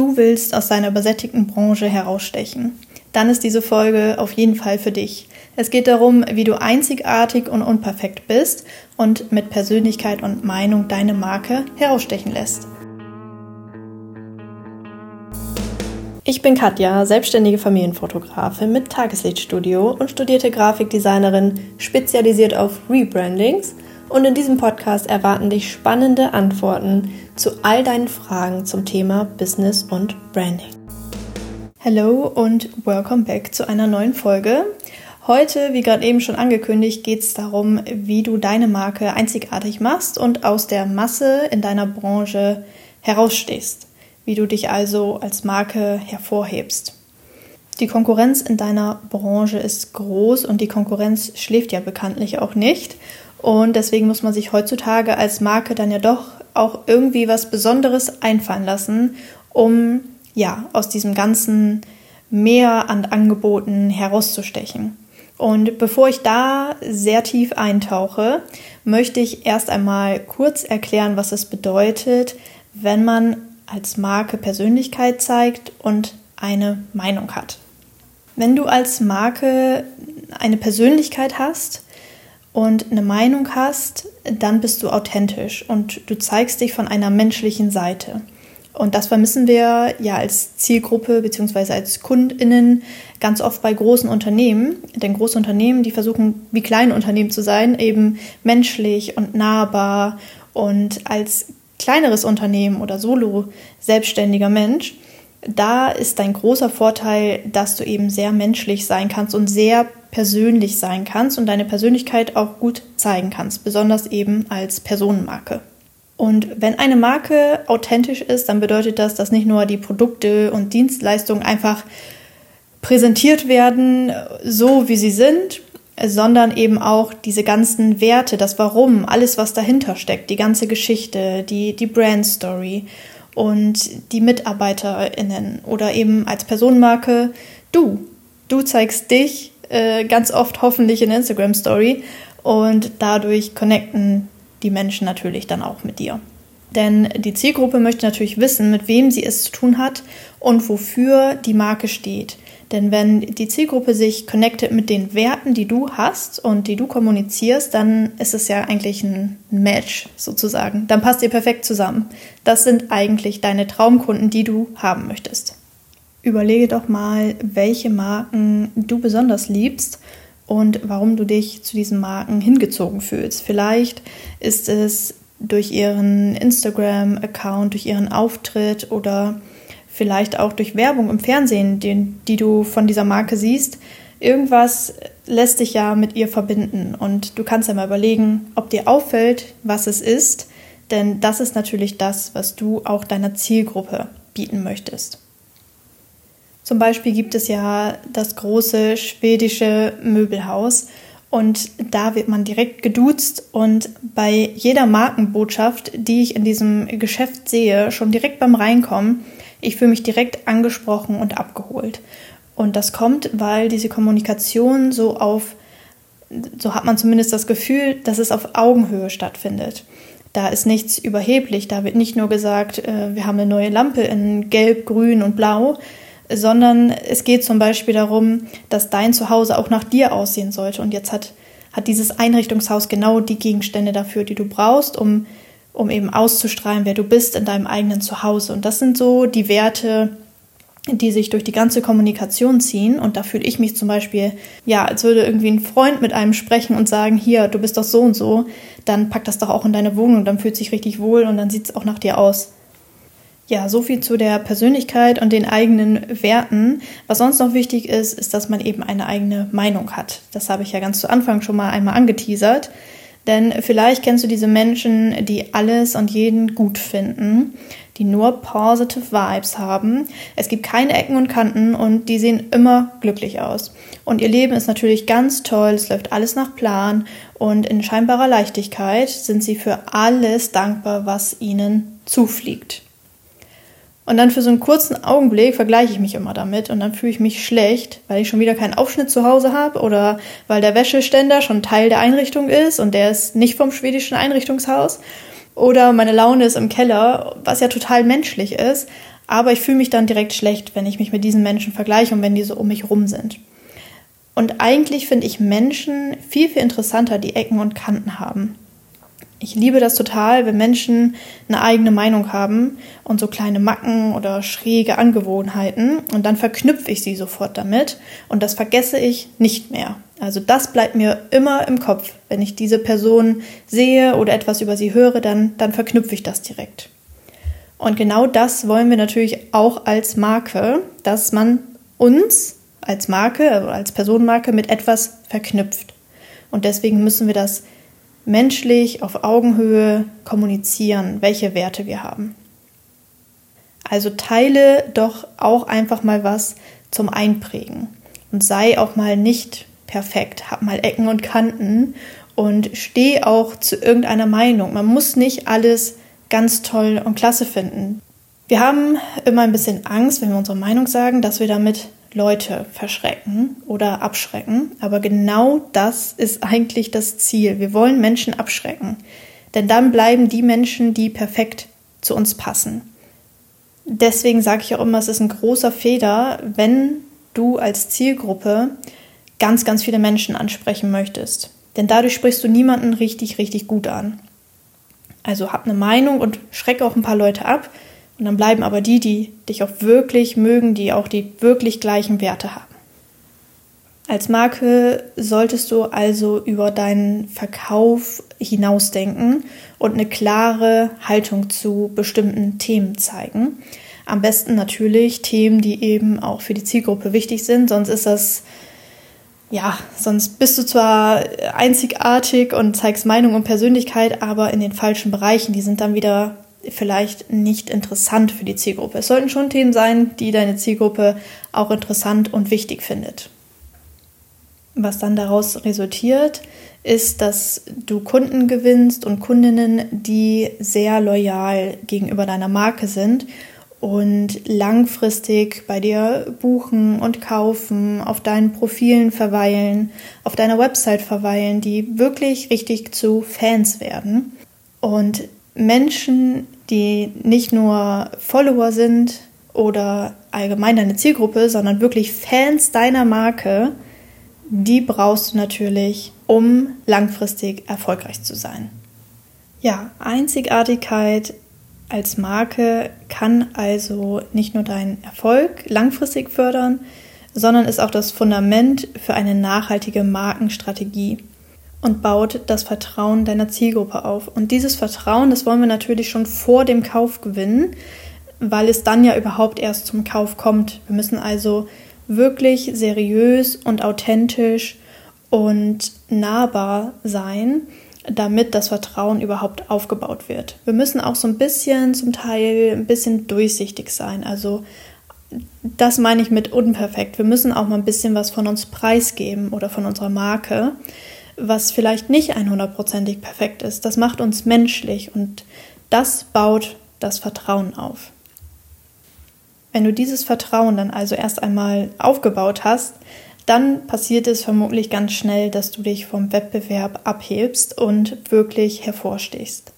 Du willst aus deiner übersättigten Branche herausstechen. Dann ist diese Folge auf jeden Fall für dich. Es geht darum, wie du einzigartig und unperfekt bist und mit Persönlichkeit und Meinung deine Marke herausstechen lässt. Ich bin Katja, selbstständige Familienfotografin mit Tageslichtstudio und studierte Grafikdesignerin, spezialisiert auf Rebrandings. Und in diesem Podcast erwarten dich spannende Antworten zu all deinen Fragen zum Thema Business und Branding. Hallo und welcome back zu einer neuen Folge. Heute, wie gerade eben schon angekündigt, geht es darum, wie du deine Marke einzigartig machst und aus der Masse in deiner Branche herausstehst. Wie du dich also als Marke hervorhebst. Die Konkurrenz in deiner Branche ist groß und die Konkurrenz schläft ja bekanntlich auch nicht. Und deswegen muss man sich heutzutage als Marke dann ja doch auch irgendwie was Besonderes einfallen lassen, um ja aus diesem ganzen Meer an Angeboten herauszustechen. Und bevor ich da sehr tief eintauche, möchte ich erst einmal kurz erklären, was es bedeutet, wenn man als Marke Persönlichkeit zeigt und eine Meinung hat. Wenn du als Marke eine Persönlichkeit hast, und eine Meinung hast, dann bist du authentisch und du zeigst dich von einer menschlichen Seite. Und das vermissen wir ja als Zielgruppe bzw. als KundInnen ganz oft bei großen Unternehmen. Denn große Unternehmen, die versuchen, wie kleine Unternehmen zu sein, eben menschlich und nahbar. Und als kleineres Unternehmen oder solo selbstständiger Mensch, da ist dein großer Vorteil, dass du eben sehr menschlich sein kannst und sehr persönlich sein kannst und deine Persönlichkeit auch gut zeigen kannst, besonders eben als Personenmarke. Und wenn eine Marke authentisch ist, dann bedeutet das, dass nicht nur die Produkte und Dienstleistungen einfach präsentiert werden, so wie sie sind, sondern eben auch diese ganzen Werte, das Warum, alles, was dahinter steckt, die ganze Geschichte, die, die Brand Story und die MitarbeiterInnen oder eben als Personenmarke du. Du zeigst dich äh, ganz oft hoffentlich in Instagram Story und dadurch connecten die Menschen natürlich dann auch mit dir. Denn die Zielgruppe möchte natürlich wissen, mit wem sie es zu tun hat und wofür die Marke steht. Denn wenn die Zielgruppe sich connectet mit den Werten, die du hast und die du kommunizierst, dann ist es ja eigentlich ein Match sozusagen. Dann passt ihr perfekt zusammen. Das sind eigentlich deine Traumkunden, die du haben möchtest. Überlege doch mal, welche Marken du besonders liebst und warum du dich zu diesen Marken hingezogen fühlst. Vielleicht ist es durch ihren Instagram-Account, durch ihren Auftritt oder vielleicht auch durch Werbung im Fernsehen, die, die du von dieser Marke siehst. Irgendwas lässt dich ja mit ihr verbinden und du kannst ja mal überlegen, ob dir auffällt, was es ist, denn das ist natürlich das, was du auch deiner Zielgruppe bieten möchtest. Zum Beispiel gibt es ja das große schwedische Möbelhaus und da wird man direkt geduzt und bei jeder Markenbotschaft, die ich in diesem Geschäft sehe, schon direkt beim Reinkommen, ich fühle mich direkt angesprochen und abgeholt. Und das kommt, weil diese Kommunikation so auf, so hat man zumindest das Gefühl, dass es auf Augenhöhe stattfindet. Da ist nichts überheblich, da wird nicht nur gesagt, äh, wir haben eine neue Lampe in Gelb, Grün und Blau, sondern es geht zum Beispiel darum, dass dein Zuhause auch nach dir aussehen sollte. Und jetzt hat, hat dieses Einrichtungshaus genau die Gegenstände dafür, die du brauchst, um, um eben auszustrahlen, wer du bist in deinem eigenen Zuhause. Und das sind so die Werte, die sich durch die ganze Kommunikation ziehen. Und da fühle ich mich zum Beispiel, ja, als würde irgendwie ein Freund mit einem sprechen und sagen, hier, du bist doch so und so, dann pack das doch auch in deine Wohnung, dann fühlt sich richtig wohl und dann sieht es auch nach dir aus. Ja, so viel zu der Persönlichkeit und den eigenen Werten. Was sonst noch wichtig ist, ist, dass man eben eine eigene Meinung hat. Das habe ich ja ganz zu Anfang schon mal einmal angeteasert. Denn vielleicht kennst du diese Menschen, die alles und jeden gut finden, die nur positive Vibes haben. Es gibt keine Ecken und Kanten und die sehen immer glücklich aus. Und ihr Leben ist natürlich ganz toll, es läuft alles nach Plan und in scheinbarer Leichtigkeit sind sie für alles dankbar, was ihnen zufliegt. Und dann für so einen kurzen Augenblick vergleiche ich mich immer damit und dann fühle ich mich schlecht, weil ich schon wieder keinen Aufschnitt zu Hause habe oder weil der Wäscheständer schon Teil der Einrichtung ist und der ist nicht vom schwedischen Einrichtungshaus. Oder meine Laune ist im Keller, was ja total menschlich ist. Aber ich fühle mich dann direkt schlecht, wenn ich mich mit diesen Menschen vergleiche und wenn die so um mich rum sind. Und eigentlich finde ich Menschen viel, viel interessanter, die Ecken und Kanten haben. Ich liebe das total, wenn Menschen eine eigene Meinung haben und so kleine Macken oder schräge Angewohnheiten und dann verknüpfe ich sie sofort damit und das vergesse ich nicht mehr. Also das bleibt mir immer im Kopf. Wenn ich diese Person sehe oder etwas über sie höre, dann, dann verknüpfe ich das direkt. Und genau das wollen wir natürlich auch als Marke, dass man uns als Marke, also als Personenmarke mit etwas verknüpft. Und deswegen müssen wir das menschlich auf Augenhöhe kommunizieren, welche Werte wir haben. Also teile doch auch einfach mal was zum Einprägen und sei auch mal nicht perfekt, hab mal Ecken und Kanten und steh auch zu irgendeiner Meinung. Man muss nicht alles ganz toll und klasse finden. Wir haben immer ein bisschen Angst, wenn wir unsere Meinung sagen, dass wir damit Leute verschrecken oder abschrecken. Aber genau das ist eigentlich das Ziel. Wir wollen Menschen abschrecken. Denn dann bleiben die Menschen, die perfekt zu uns passen. Deswegen sage ich auch immer, es ist ein großer Fehler, wenn du als Zielgruppe ganz, ganz viele Menschen ansprechen möchtest. Denn dadurch sprichst du niemanden richtig, richtig gut an. Also hab eine Meinung und schreck auch ein paar Leute ab, und dann bleiben aber die, die dich auch wirklich mögen, die auch die wirklich gleichen Werte haben. Als Marke solltest du also über deinen Verkauf hinausdenken und eine klare Haltung zu bestimmten Themen zeigen. Am besten natürlich Themen, die eben auch für die Zielgruppe wichtig sind, sonst ist das ja, sonst bist du zwar einzigartig und zeigst Meinung und Persönlichkeit, aber in den falschen Bereichen. Die sind dann wieder vielleicht nicht interessant für die Zielgruppe. Es sollten schon Themen sein, die deine Zielgruppe auch interessant und wichtig findet. Was dann daraus resultiert, ist, dass du Kunden gewinnst und Kundinnen, die sehr loyal gegenüber deiner Marke sind und langfristig bei dir buchen und kaufen, auf deinen Profilen verweilen, auf deiner Website verweilen, die wirklich richtig zu Fans werden. Und Menschen, die nicht nur Follower sind oder allgemein deine Zielgruppe, sondern wirklich Fans deiner Marke, die brauchst du natürlich, um langfristig erfolgreich zu sein. Ja, Einzigartigkeit als Marke kann also nicht nur deinen Erfolg langfristig fördern, sondern ist auch das Fundament für eine nachhaltige Markenstrategie und baut das Vertrauen deiner Zielgruppe auf. Und dieses Vertrauen, das wollen wir natürlich schon vor dem Kauf gewinnen, weil es dann ja überhaupt erst zum Kauf kommt. Wir müssen also wirklich seriös und authentisch und nahbar sein, damit das Vertrauen überhaupt aufgebaut wird. Wir müssen auch so ein bisschen zum Teil ein bisschen durchsichtig sein. Also das meine ich mit unperfekt. Wir müssen auch mal ein bisschen was von uns preisgeben oder von unserer Marke was vielleicht nicht 100%ig perfekt ist. Das macht uns menschlich und das baut das Vertrauen auf. Wenn du dieses Vertrauen dann also erst einmal aufgebaut hast, dann passiert es vermutlich ganz schnell, dass du dich vom Wettbewerb abhebst und wirklich hervorstehst.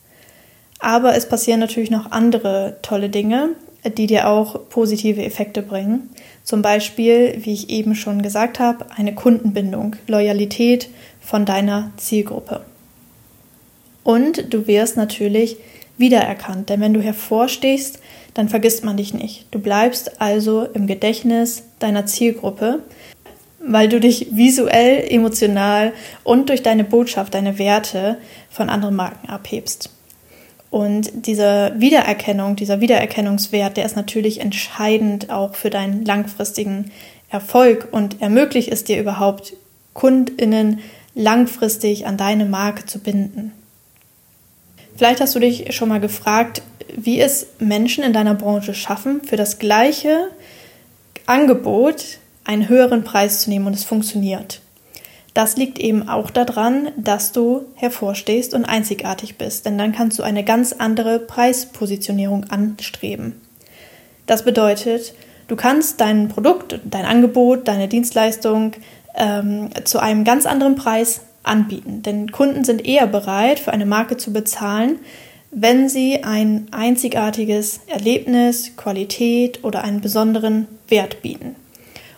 Aber es passieren natürlich noch andere tolle Dinge, die dir auch positive Effekte bringen. Zum Beispiel, wie ich eben schon gesagt habe, eine Kundenbindung, Loyalität von deiner Zielgruppe. Und du wirst natürlich wiedererkannt, denn wenn du hervorstehst, dann vergisst man dich nicht. Du bleibst also im Gedächtnis deiner Zielgruppe, weil du dich visuell, emotional und durch deine Botschaft, deine Werte von anderen Marken abhebst. Und diese Wiedererkennung, dieser Wiedererkennungswert, der ist natürlich entscheidend auch für deinen langfristigen Erfolg und ermöglicht es dir überhaupt, KundInnen langfristig an deine Marke zu binden. Vielleicht hast du dich schon mal gefragt, wie es Menschen in deiner Branche schaffen, für das gleiche Angebot einen höheren Preis zu nehmen und es funktioniert. Das liegt eben auch daran, dass du hervorstehst und einzigartig bist, denn dann kannst du eine ganz andere Preispositionierung anstreben. Das bedeutet, du kannst dein Produkt, dein Angebot, deine Dienstleistung ähm, zu einem ganz anderen Preis anbieten. Denn Kunden sind eher bereit, für eine Marke zu bezahlen, wenn sie ein einzigartiges Erlebnis, Qualität oder einen besonderen Wert bieten.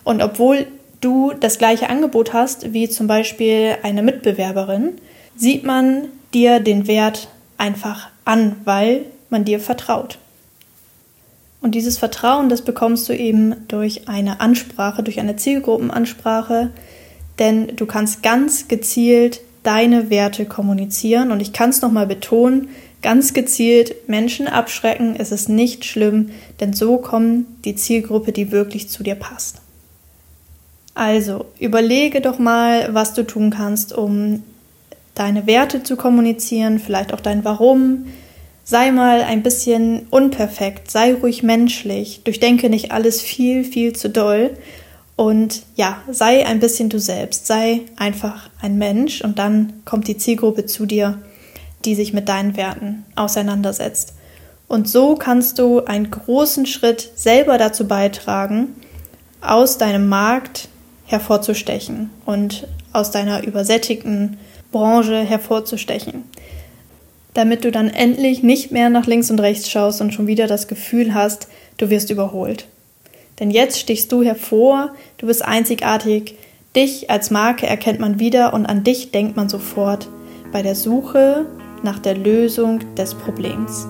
Und obwohl du das gleiche Angebot hast wie zum Beispiel eine Mitbewerberin, sieht man dir den Wert einfach an, weil man dir vertraut. Und dieses Vertrauen, das bekommst du eben durch eine Ansprache, durch eine Zielgruppenansprache, denn du kannst ganz gezielt deine Werte kommunizieren und ich kann es nochmal betonen, ganz gezielt Menschen abschrecken, es ist nicht schlimm, denn so kommt die Zielgruppe, die wirklich zu dir passt. Also, überlege doch mal, was du tun kannst, um deine Werte zu kommunizieren, vielleicht auch dein Warum. Sei mal ein bisschen unperfekt, sei ruhig menschlich, durchdenke nicht alles viel, viel zu doll und ja, sei ein bisschen du selbst, sei einfach ein Mensch und dann kommt die Zielgruppe zu dir, die sich mit deinen Werten auseinandersetzt. Und so kannst du einen großen Schritt selber dazu beitragen, aus deinem Markt hervorzustechen und aus deiner übersättigten Branche hervorzustechen. Damit du dann endlich nicht mehr nach links und rechts schaust und schon wieder das Gefühl hast, du wirst überholt. Denn jetzt stichst du hervor, du bist einzigartig, dich als Marke erkennt man wieder und an dich denkt man sofort bei der Suche nach der Lösung des Problems.